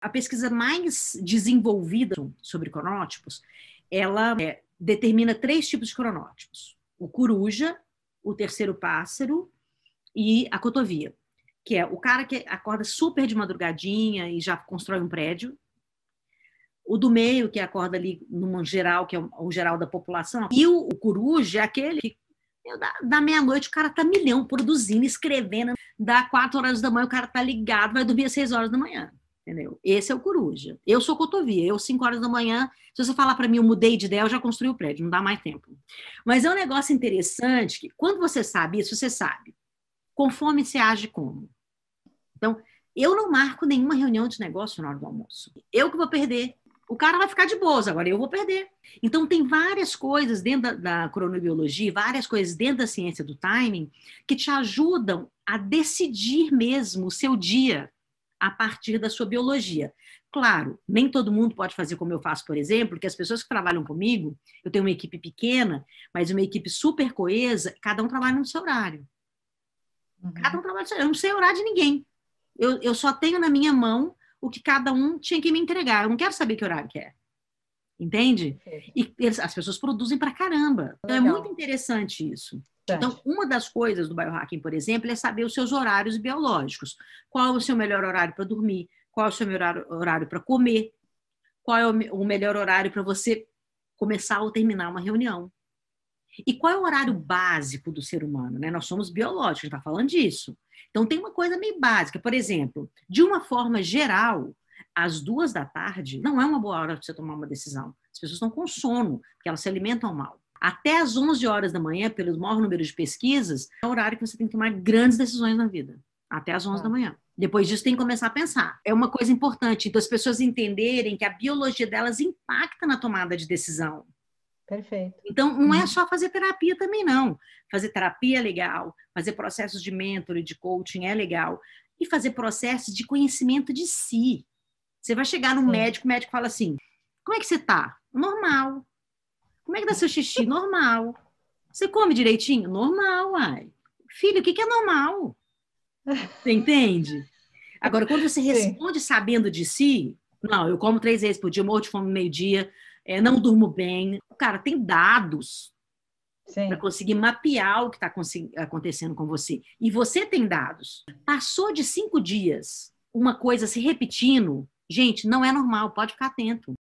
A pesquisa mais desenvolvida sobre cronótipos, ela é, determina três tipos de cronótipos: o coruja, o terceiro pássaro e a cotovia, que é o cara que acorda super de madrugadinha e já constrói um prédio. O do meio, que acorda ali no geral, que é o geral da população. E o, o coruja é aquele que da, da meia-noite o cara tá milhão produzindo, escrevendo. Da quatro horas da manhã o cara tá ligado, vai dormir às seis horas da manhã. Entendeu? Esse é o coruja. Eu sou cotovia. Eu, cinco horas da manhã, se você falar para mim, eu mudei de ideia, eu já construí o prédio, não dá mais tempo. Mas é um negócio interessante que, quando você sabe isso, você sabe. Conforme você age como. Então, eu não marco nenhuma reunião de negócio na hora do almoço. Eu que vou perder. O cara vai ficar de boas, agora eu vou perder. Então, tem várias coisas dentro da, da cronobiologia, várias coisas dentro da ciência do timing, que te ajudam a decidir mesmo o seu dia a partir da sua biologia. Claro, nem todo mundo pode fazer como eu faço, por exemplo, que as pessoas que trabalham comigo, eu tenho uma equipe pequena, mas uma equipe super coesa, cada um trabalha no seu horário. Uhum. Cada um trabalha no seu horário. Eu não sei o horário de ninguém. Eu, eu só tenho na minha mão o que cada um tinha que me entregar. Eu não quero saber que horário que é. Entende? E as pessoas produzem para caramba. Então é muito interessante isso. Então, uma das coisas do biohacking, por exemplo, é saber os seus horários biológicos. Qual é o seu melhor horário para dormir? Qual é o seu melhor horário para comer? Qual é o melhor horário para você começar ou terminar uma reunião? E qual é o horário básico do ser humano? Né? Nós somos biológicos, a gente está falando disso. Então, tem uma coisa meio básica. Por exemplo, de uma forma geral, às duas da tarde não é uma boa hora para você tomar uma decisão. As pessoas estão com sono, porque elas se alimentam mal. Até às 11 horas da manhã, pelo maior número de pesquisas, é o horário que você tem que tomar grandes decisões na vida. Até às 11 ah. da manhã. Depois disso, tem que começar a pensar. É uma coisa importante. Então, as pessoas entenderem que a biologia delas impacta na tomada de decisão. Perfeito. Então, não é uhum. só fazer terapia também, não. Fazer terapia é legal, fazer processos de mentor e de coaching é legal, e fazer processos de conhecimento de si. Você vai chegar no Sim. médico, o médico fala assim: como é que você tá? Normal. Como é que dá seu xixi? Normal. Você come direitinho? Normal, ai. Filho, o que, que é normal? Você entende? Agora, quando você responde Sim. sabendo de si, não, eu como três vezes por dia, morro de fome meio-dia, é, não durmo bem. Cara, tem dados para conseguir mapear o que está acontecendo com você. E você tem dados. Passou de cinco dias, uma coisa se repetindo, gente, não é normal, pode ficar atento.